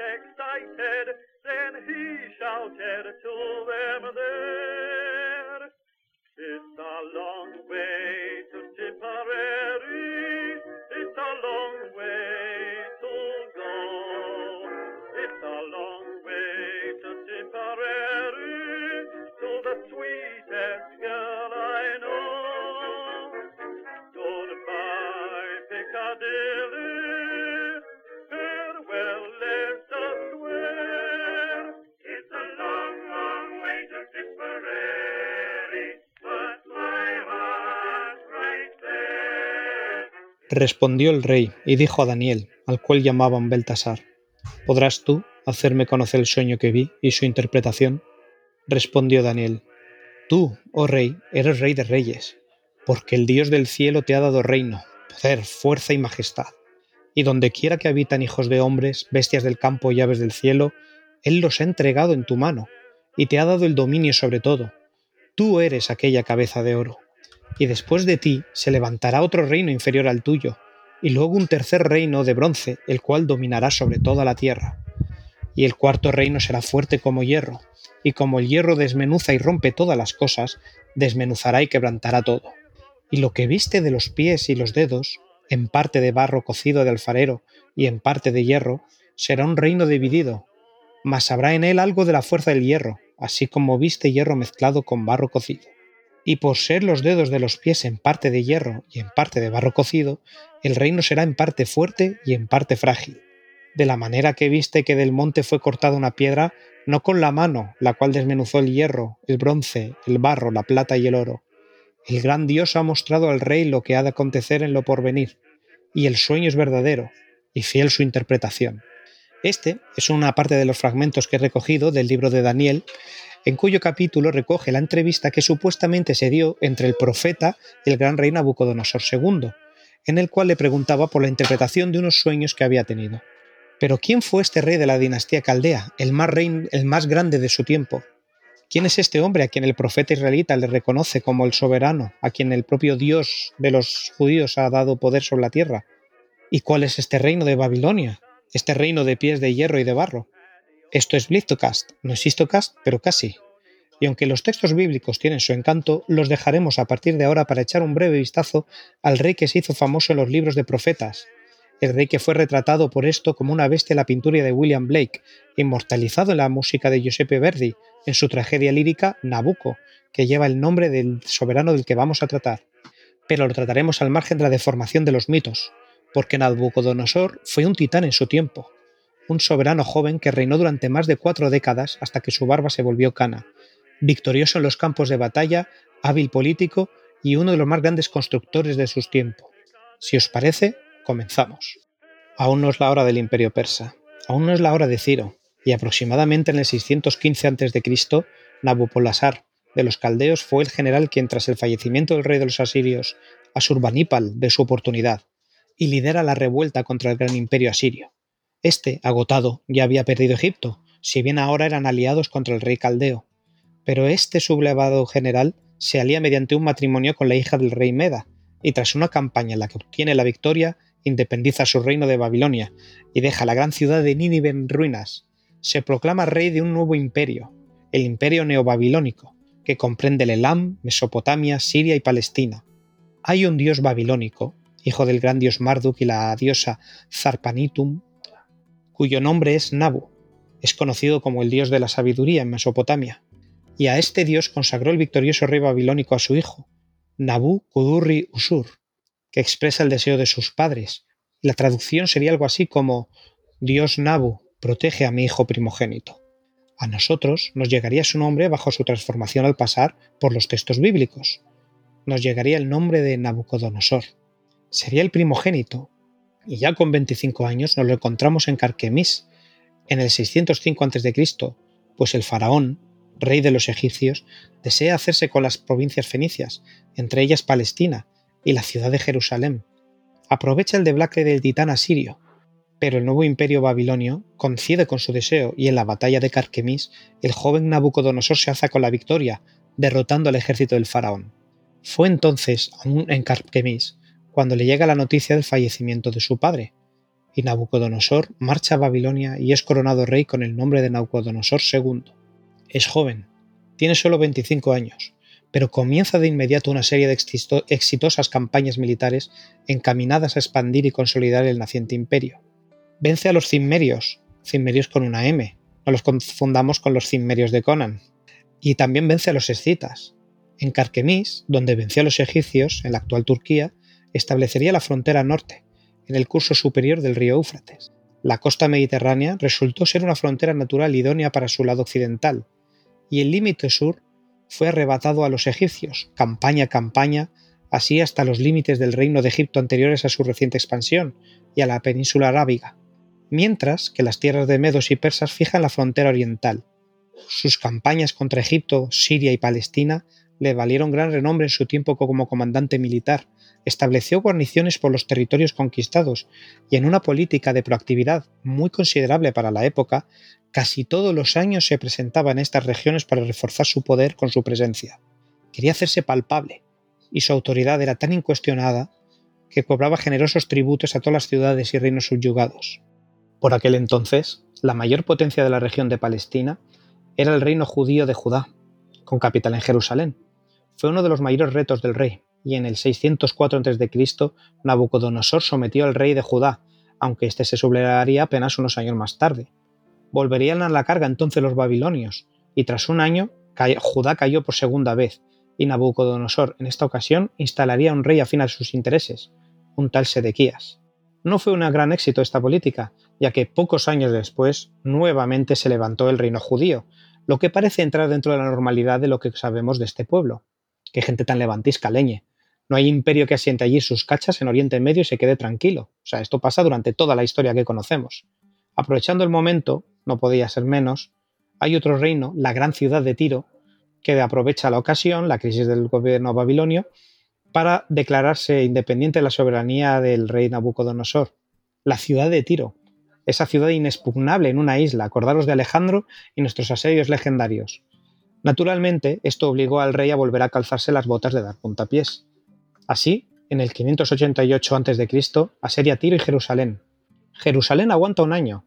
excited, then he shouted to them there. Respondió el rey y dijo a Daniel, al cual llamaban Beltasar, ¿podrás tú hacerme conocer el sueño que vi y su interpretación? Respondió Daniel, Tú, oh rey, eres rey de reyes, porque el Dios del cielo te ha dado reino, poder, fuerza y majestad. Y donde quiera que habitan hijos de hombres, bestias del campo y aves del cielo, Él los ha entregado en tu mano, y te ha dado el dominio sobre todo. Tú eres aquella cabeza de oro. Y después de ti se levantará otro reino inferior al tuyo, y luego un tercer reino de bronce, el cual dominará sobre toda la tierra. Y el cuarto reino será fuerte como hierro, y como el hierro desmenuza y rompe todas las cosas, desmenuzará y quebrantará todo. Y lo que viste de los pies y los dedos, en parte de barro cocido de alfarero y en parte de hierro, será un reino dividido, mas habrá en él algo de la fuerza del hierro, así como viste hierro mezclado con barro cocido. Y por ser los dedos de los pies en parte de hierro y en parte de barro cocido, el reino será en parte fuerte y en parte frágil. De la manera que viste que del monte fue cortada una piedra, no con la mano, la cual desmenuzó el hierro, el bronce, el barro, la plata y el oro. El gran Dios ha mostrado al rey lo que ha de acontecer en lo porvenir, y el sueño es verdadero, y fiel su interpretación. Este es una parte de los fragmentos que he recogido del libro de Daniel, en cuyo capítulo recoge la entrevista que supuestamente se dio entre el profeta y el gran rey Nabucodonosor II, en el cual le preguntaba por la interpretación de unos sueños que había tenido. Pero ¿quién fue este rey de la dinastía caldea, el más, rey, el más grande de su tiempo? ¿Quién es este hombre a quien el profeta israelita le reconoce como el soberano, a quien el propio Dios de los judíos ha dado poder sobre la tierra? ¿Y cuál es este reino de Babilonia, este reino de pies de hierro y de barro? Esto es Blitocast, no es Histocast, pero casi. Y aunque los textos bíblicos tienen su encanto, los dejaremos a partir de ahora para echar un breve vistazo al rey que se hizo famoso en los libros de profetas, el rey que fue retratado por esto como una bestia en la pintura de William Blake, inmortalizado en la música de Giuseppe Verdi, en su tragedia lírica Nabucco, que lleva el nombre del soberano del que vamos a tratar. Pero lo trataremos al margen de la deformación de los mitos, porque Nabucodonosor fue un titán en su tiempo, un soberano joven que reinó durante más de cuatro décadas hasta que su barba se volvió cana, victorioso en los campos de batalla, hábil político y uno de los más grandes constructores de sus tiempos. Si os parece, comenzamos. Aún no es la hora del imperio persa, aún no es la hora de Ciro, y aproximadamente en el 615 a.C., Nabopolassar de los caldeos fue el general quien tras el fallecimiento del rey de los asirios, Asurbanipal, ve su oportunidad, y lidera la revuelta contra el gran imperio asirio. Este, agotado, ya había perdido Egipto, si bien ahora eran aliados contra el rey caldeo. Pero este sublevado general se alía mediante un matrimonio con la hija del rey Meda, y tras una campaña en la que obtiene la victoria, independiza su reino de Babilonia y deja la gran ciudad de Nínive en ruinas. Se proclama rey de un nuevo imperio, el imperio neobabilónico, que comprende el Elam, Mesopotamia, Siria y Palestina. Hay un dios babilónico, hijo del gran dios Marduk y la diosa Zarpanitum, cuyo nombre es Nabu. Es conocido como el dios de la sabiduría en Mesopotamia. Y a este dios consagró el victorioso rey babilónico a su hijo, Nabu Kudurri Usur, que expresa el deseo de sus padres. La traducción sería algo así como Dios Nabu, protege a mi hijo primogénito. A nosotros nos llegaría su nombre bajo su transformación al pasar por los textos bíblicos. Nos llegaría el nombre de Nabucodonosor. Sería el primogénito, y ya con 25 años nos lo encontramos en Carquemis, en el 605 a.C., pues el faraón, rey de los egipcios, desea hacerse con las provincias fenicias, entre ellas Palestina y la ciudad de Jerusalén. Aprovecha el deblacle del titán asirio, pero el nuevo imperio babilonio coincide con su deseo y en la batalla de Carquemis el joven Nabucodonosor se alza con la victoria, derrotando al ejército del faraón. Fue entonces, aún en Carquemis, cuando le llega la noticia del fallecimiento de su padre, y Nabucodonosor marcha a Babilonia y es coronado rey con el nombre de Nabucodonosor II. Es joven, tiene solo 25 años, pero comienza de inmediato una serie de exitosas campañas militares encaminadas a expandir y consolidar el naciente imperio. Vence a los cimmerios, cimmerios con una M, no los confundamos con los cimmerios de Conan, y también vence a los escitas. En Carquemis, donde venció a los egipcios, en la actual Turquía, establecería la frontera norte, en el curso superior del río Éufrates. La costa mediterránea resultó ser una frontera natural idónea para su lado occidental, y el límite sur fue arrebatado a los egipcios, campaña a campaña, así hasta los límites del reino de Egipto anteriores a su reciente expansión y a la península arábiga, mientras que las tierras de medos y persas fijan la frontera oriental. Sus campañas contra Egipto, Siria y Palestina le valieron gran renombre en su tiempo como comandante militar, estableció guarniciones por los territorios conquistados y en una política de proactividad muy considerable para la época, casi todos los años se presentaba en estas regiones para reforzar su poder con su presencia. Quería hacerse palpable, y su autoridad era tan incuestionada que cobraba generosos tributos a todas las ciudades y reinos subyugados. Por aquel entonces, la mayor potencia de la región de Palestina era el reino judío de Judá, con capital en Jerusalén. Fue uno de los mayores retos del rey, y en el 604 a.C. Nabucodonosor sometió al rey de Judá, aunque éste se sublevaría apenas unos años más tarde. Volverían a la carga entonces los babilonios, y tras un año Judá cayó por segunda vez, y Nabucodonosor en esta ocasión instalaría un rey afín a sus intereses, un tal Sedequías. No fue un gran éxito esta política, ya que pocos años después nuevamente se levantó el reino judío, lo que parece entrar dentro de la normalidad de lo que sabemos de este pueblo. Qué gente tan levantisca, leñe. No hay imperio que asiente allí sus cachas en Oriente Medio y se quede tranquilo. O sea, esto pasa durante toda la historia que conocemos. Aprovechando el momento, no podía ser menos, hay otro reino, la gran ciudad de Tiro, que aprovecha la ocasión, la crisis del gobierno babilonio, para declararse independiente de la soberanía del rey Nabucodonosor. La ciudad de Tiro, esa ciudad inexpugnable en una isla, acordaros de Alejandro y nuestros asedios legendarios. Naturalmente, esto obligó al rey a volver a calzarse las botas de dar puntapiés. Así, en el 588 a.C., asedia Tiro y Jerusalén. Jerusalén aguanta un año.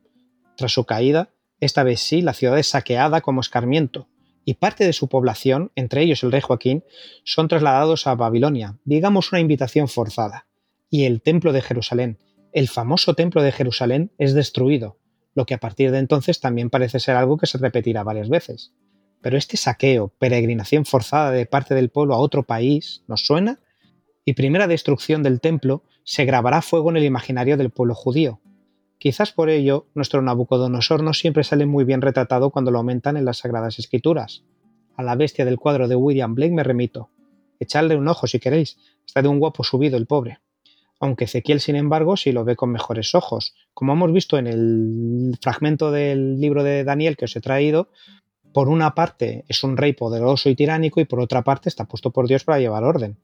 Tras su caída, esta vez sí, la ciudad es saqueada como escarmiento, y parte de su población, entre ellos el rey Joaquín, son trasladados a Babilonia, digamos una invitación forzada. Y el templo de Jerusalén, el famoso templo de Jerusalén, es destruido, lo que a partir de entonces también parece ser algo que se repetirá varias veces. Pero este saqueo, peregrinación forzada de parte del pueblo a otro país, ¿nos suena? Y primera destrucción del templo, se grabará fuego en el imaginario del pueblo judío. Quizás por ello nuestro Nabucodonosor no siempre sale muy bien retratado cuando lo aumentan en las Sagradas Escrituras. A la bestia del cuadro de William Blake me remito. Echadle un ojo si queréis, está de un guapo subido el pobre. Aunque Ezequiel, sin embargo, sí lo ve con mejores ojos. Como hemos visto en el fragmento del libro de Daniel que os he traído, por una parte es un rey poderoso y tiránico y por otra parte está puesto por Dios para llevar orden.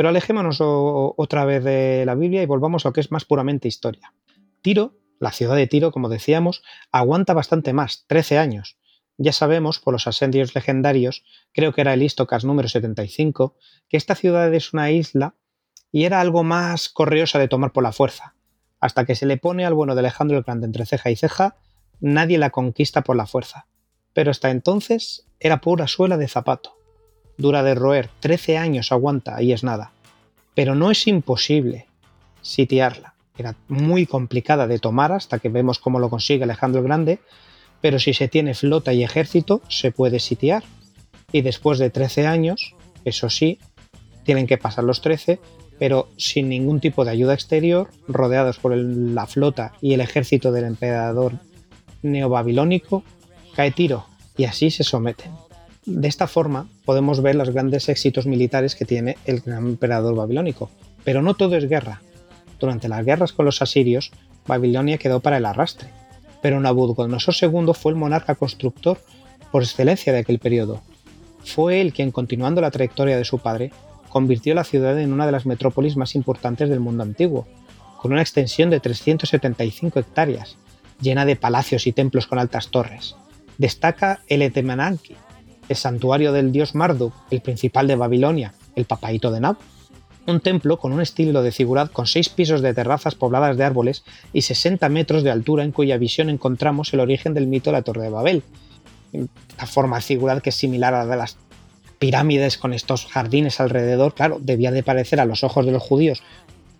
Pero alejémonos otra vez de la Biblia y volvamos a lo que es más puramente historia. Tiro, la ciudad de Tiro, como decíamos, aguanta bastante más, 13 años. Ya sabemos por los ascendios legendarios, creo que era el Istocas número 75, que esta ciudad es una isla y era algo más correosa de tomar por la fuerza. Hasta que se le pone al bueno de Alejandro el Grande entre ceja y ceja, nadie la conquista por la fuerza. Pero hasta entonces era pura suela de zapato dura de roer, 13 años aguanta y es nada. Pero no es imposible sitiarla. Era muy complicada de tomar hasta que vemos cómo lo consigue Alejandro el Grande, pero si se tiene flota y ejército se puede sitiar. Y después de 13 años, eso sí, tienen que pasar los 13, pero sin ningún tipo de ayuda exterior, rodeados por la flota y el ejército del emperador neobabilónico, cae tiro y así se someten. De esta forma podemos ver los grandes éxitos militares que tiene el gran emperador babilónico. Pero no todo es guerra. Durante las guerras con los asirios, Babilonia quedó para el arrastre. Pero Nabucodonosor II fue el monarca constructor por excelencia de aquel periodo. Fue él quien, continuando la trayectoria de su padre, convirtió la ciudad en una de las metrópolis más importantes del mundo antiguo, con una extensión de 375 hectáreas, llena de palacios y templos con altas torres. Destaca el Etemenanki, el santuario del dios Marduk, el principal de Babilonia, el papaíto de Nab. Un templo con un estilo de figurad con seis pisos de terrazas pobladas de árboles y 60 metros de altura en cuya visión encontramos el origen del mito de la Torre de Babel. La forma de figurad que es similar a la de las pirámides con estos jardines alrededor, claro, debía de parecer a los ojos de los judíos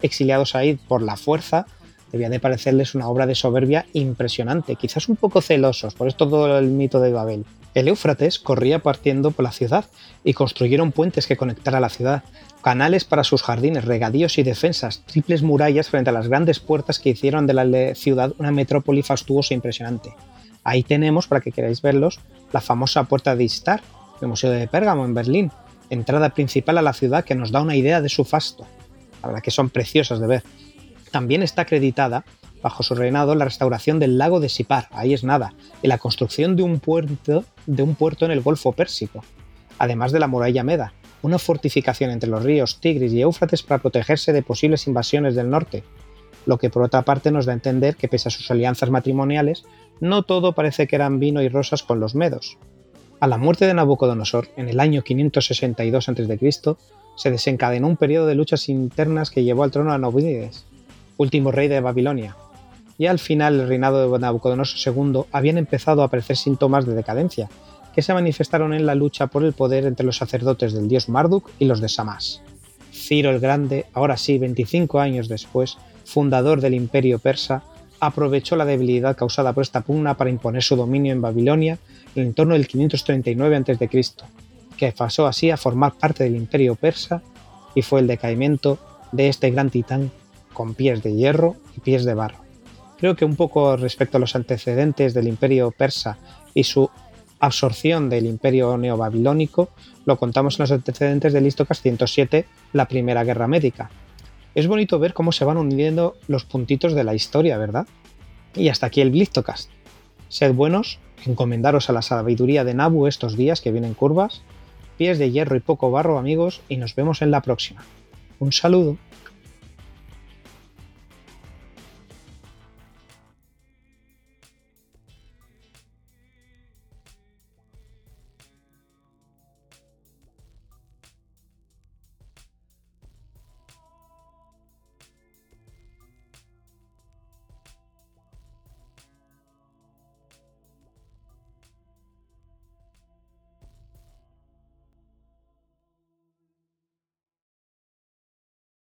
exiliados ahí por la fuerza, debía de parecerles una obra de soberbia impresionante, quizás un poco celosos, por esto todo el mito de Babel. El Éufrates corría partiendo por la ciudad y construyeron puentes que conectaran a la ciudad, canales para sus jardines, regadíos y defensas, triples murallas frente a las grandes puertas que hicieron de la ciudad una metrópoli fastuosa e impresionante. Ahí tenemos, para que queráis verlos, la famosa puerta de Istar, el Museo de Pérgamo en Berlín, entrada principal a la ciudad que nos da una idea de su fasto. La que son preciosas de ver. También está acreditada, bajo su reinado, la restauración del lago de Sipar, ahí es nada, y la construcción de un puerto, en el Golfo Pérsico, además de la muralla Meda, una fortificación entre los ríos Tigris y Éufrates para protegerse de posibles invasiones del norte, lo que por otra parte nos da a entender que pese a sus alianzas matrimoniales, no todo parece que eran vino y rosas con los medos. A la muerte de Nabucodonosor, en el año 562 a.C., se desencadenó un periodo de luchas internas que llevó al trono a Nabonides, último rey de Babilonia, y al final del reinado de Nabucodonosor II habían empezado a aparecer síntomas de decadencia, que se manifestaron en la lucha por el poder entre los sacerdotes del dios Marduk y los de Samás. Ciro el Grande, ahora sí, 25 años después, fundador del imperio persa, aprovechó la debilidad causada por esta pugna para imponer su dominio en Babilonia en torno del 539 a.C., que pasó así a formar parte del imperio persa y fue el decaimiento de este gran titán con pies de hierro y pies de barro. Creo que un poco respecto a los antecedentes del imperio persa y su absorción del imperio neobabilónico, lo contamos en los antecedentes del Listocast 107, la Primera Guerra Médica. Es bonito ver cómo se van uniendo los puntitos de la historia, ¿verdad? Y hasta aquí el Blistocast. Sed buenos, encomendaros a la sabiduría de Nabu estos días que vienen curvas, pies de hierro y poco barro amigos, y nos vemos en la próxima. Un saludo.